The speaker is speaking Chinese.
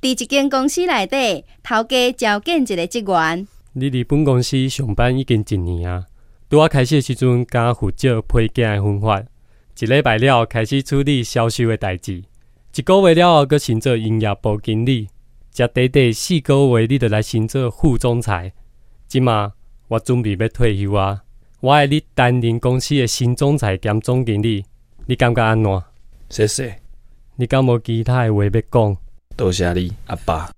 伫一间公司内底，头家招建一个职员。你伫本公司上班已经一年啊，拄我开始的时阵，敢负责配件的分发，一礼拜了开始处理销售的代志，一个月了后，阁升做营业部经理，才短短四个月，你就来升做副总裁。即马我准备要退休啊，我爱你担任公司的新总裁兼总经理，你感觉安怎？谢谢，你敢无其他的话要讲？多谢你，阿爸。